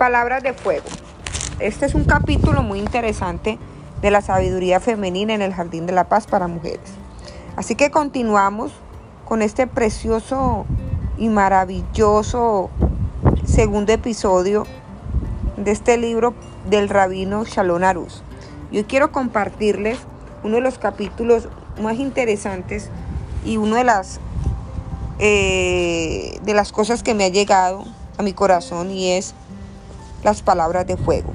Palabras de fuego. Este es un capítulo muy interesante de la sabiduría femenina en el Jardín de la Paz para mujeres. Así que continuamos con este precioso y maravilloso segundo episodio de este libro del rabino Shalom Aruz. Yo quiero compartirles uno de los capítulos más interesantes y una de las, eh, de las cosas que me ha llegado a mi corazón y es las palabras de fuego.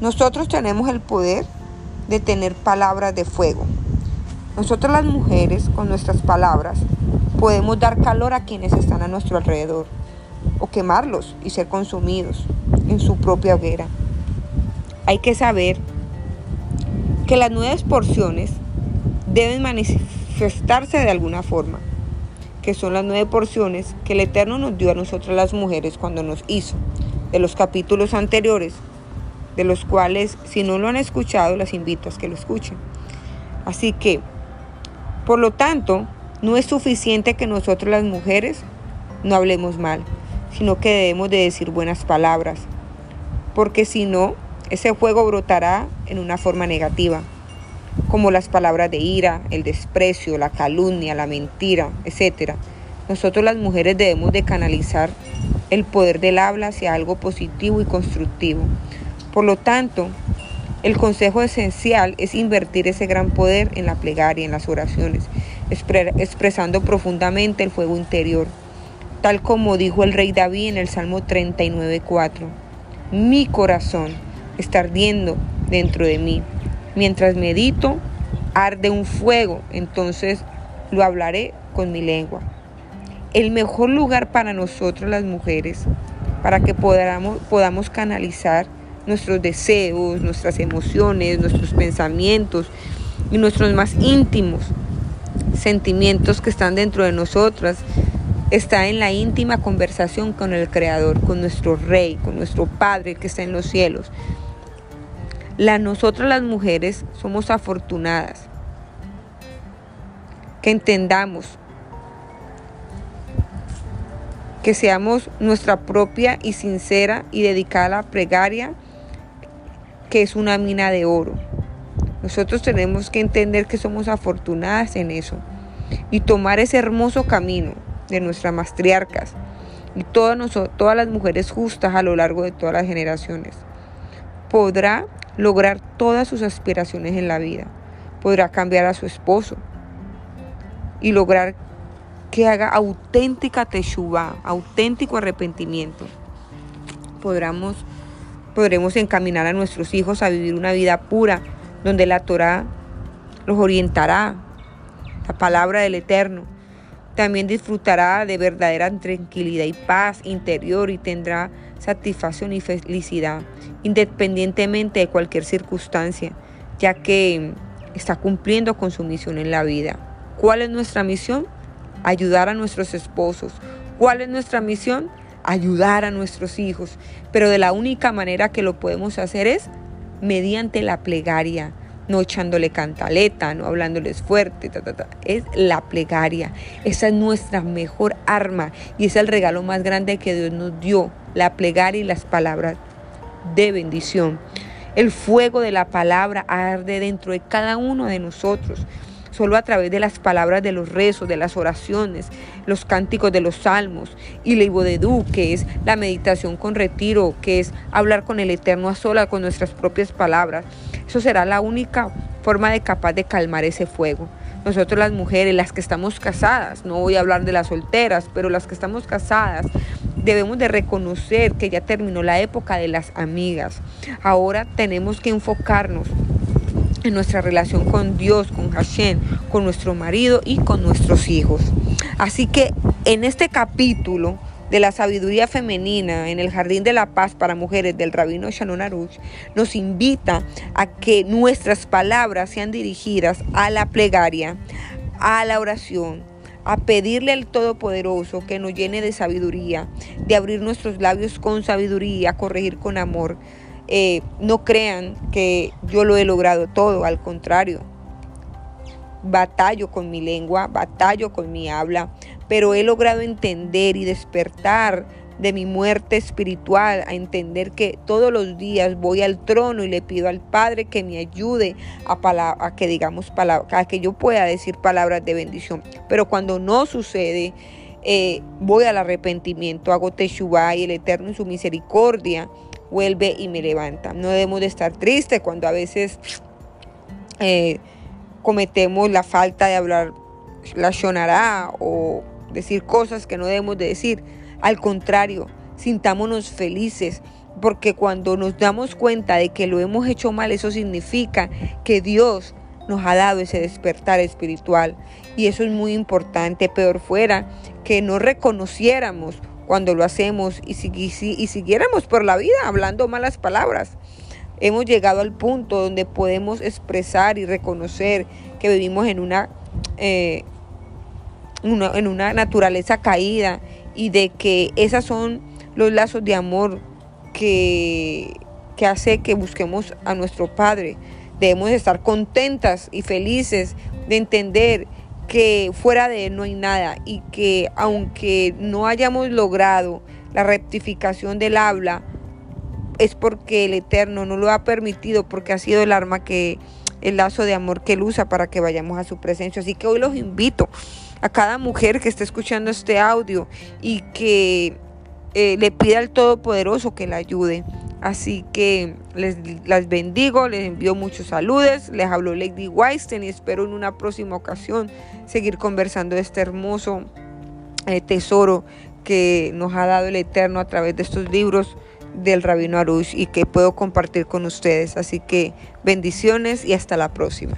Nosotros tenemos el poder de tener palabras de fuego. Nosotros las mujeres, con nuestras palabras, podemos dar calor a quienes están a nuestro alrededor o quemarlos y ser consumidos en su propia hoguera. Hay que saber que las nueve porciones deben manifestarse de alguna forma, que son las nueve porciones que el Eterno nos dio a nosotras las mujeres cuando nos hizo de los capítulos anteriores, de los cuales si no lo han escuchado, las invito a que lo escuchen. Así que, por lo tanto, no es suficiente que nosotros las mujeres no hablemos mal, sino que debemos de decir buenas palabras, porque si no, ese fuego brotará en una forma negativa, como las palabras de ira, el desprecio, la calumnia, la mentira, etc. Nosotros las mujeres debemos de canalizar el poder del habla hacia algo positivo y constructivo. Por lo tanto, el consejo esencial es invertir ese gran poder en la plegaria, en las oraciones, expresando profundamente el fuego interior, tal como dijo el rey David en el Salmo 39.4. Mi corazón está ardiendo dentro de mí. Mientras medito, arde un fuego, entonces lo hablaré con mi lengua el mejor lugar para nosotros las mujeres, para que podamos, canalizar nuestros deseos, nuestras emociones, nuestros pensamientos y nuestros más íntimos sentimientos que están dentro de nosotras, está en la íntima conversación con el Creador, con nuestro Rey, con nuestro Padre que está en los cielos. Nosotras las mujeres somos afortunadas. Que entendamos que seamos nuestra propia y sincera y dedicada plegaria, que es una mina de oro. Nosotros tenemos que entender que somos afortunadas en eso y tomar ese hermoso camino de nuestras matriarcas y todas, todas las mujeres justas a lo largo de todas las generaciones. Podrá lograr todas sus aspiraciones en la vida. Podrá cambiar a su esposo y lograr que haga auténtica teshuva, auténtico arrepentimiento. Podremos, podremos encaminar a nuestros hijos a vivir una vida pura, donde la Torah los orientará, la palabra del Eterno. También disfrutará de verdadera tranquilidad y paz interior y tendrá satisfacción y felicidad, independientemente de cualquier circunstancia, ya que está cumpliendo con su misión en la vida. ¿Cuál es nuestra misión? ayudar a nuestros esposos. ¿Cuál es nuestra misión? Ayudar a nuestros hijos. Pero de la única manera que lo podemos hacer es mediante la plegaria, no echándole cantaleta, no hablándoles fuerte, es la plegaria. Esa es nuestra mejor arma y es el regalo más grande que Dios nos dio, la plegaria y las palabras de bendición. El fuego de la palabra arde dentro de cada uno de nosotros. Solo a través de las palabras de los rezos, de las oraciones, los cánticos de los salmos y la ibodedú, que es la meditación con retiro, que es hablar con el Eterno a sola con nuestras propias palabras. Eso será la única forma de capaz de calmar ese fuego. Nosotros las mujeres, las que estamos casadas, no voy a hablar de las solteras, pero las que estamos casadas, debemos de reconocer que ya terminó la época de las amigas. Ahora tenemos que enfocarnos en nuestra relación con Dios, con Hashem, con nuestro marido y con nuestros hijos. Así que en este capítulo de la sabiduría femenina en el Jardín de la Paz para Mujeres del Rabino Shannon Aruch nos invita a que nuestras palabras sean dirigidas a la plegaria, a la oración, a pedirle al Todopoderoso que nos llene de sabiduría, de abrir nuestros labios con sabiduría, corregir con amor, eh, no crean que yo lo he logrado todo, al contrario. Batallo con mi lengua, batallo con mi habla, pero he logrado entender y despertar de mi muerte espiritual, a entender que todos los días voy al trono y le pido al Padre que me ayude a, que digamos palabras, que yo pueda decir palabras de bendición. Pero cuando no sucede, eh, voy al arrepentimiento, hago teshuva y el Eterno en su misericordia vuelve y me levanta. No debemos de estar tristes cuando a veces eh, cometemos la falta de hablar la shonará o decir cosas que no debemos de decir. Al contrario, sintámonos felices porque cuando nos damos cuenta de que lo hemos hecho mal, eso significa que Dios nos ha dado ese despertar espiritual. Y eso es muy importante. Peor fuera que no reconociéramos cuando lo hacemos y, y siguiéramos por la vida hablando malas palabras. Hemos llegado al punto donde podemos expresar y reconocer que vivimos en una, eh, una, en una naturaleza caída y de que esos son los lazos de amor que, que hace que busquemos a nuestro Padre. Debemos estar contentas y felices de entender que fuera de Él no hay nada y que aunque no hayamos logrado la rectificación del habla, es porque el Eterno no lo ha permitido, porque ha sido el arma que, el lazo de amor que Él usa para que vayamos a su presencia. Así que hoy los invito a cada mujer que esté escuchando este audio y que eh, le pida al Todopoderoso que la ayude. Así que les las bendigo, les envío muchos saludos, les hablo Lady Weinstein y espero en una próxima ocasión seguir conversando de este hermoso eh, tesoro que nos ha dado el Eterno a través de estos libros del Rabino Arush y que puedo compartir con ustedes. Así que bendiciones y hasta la próxima.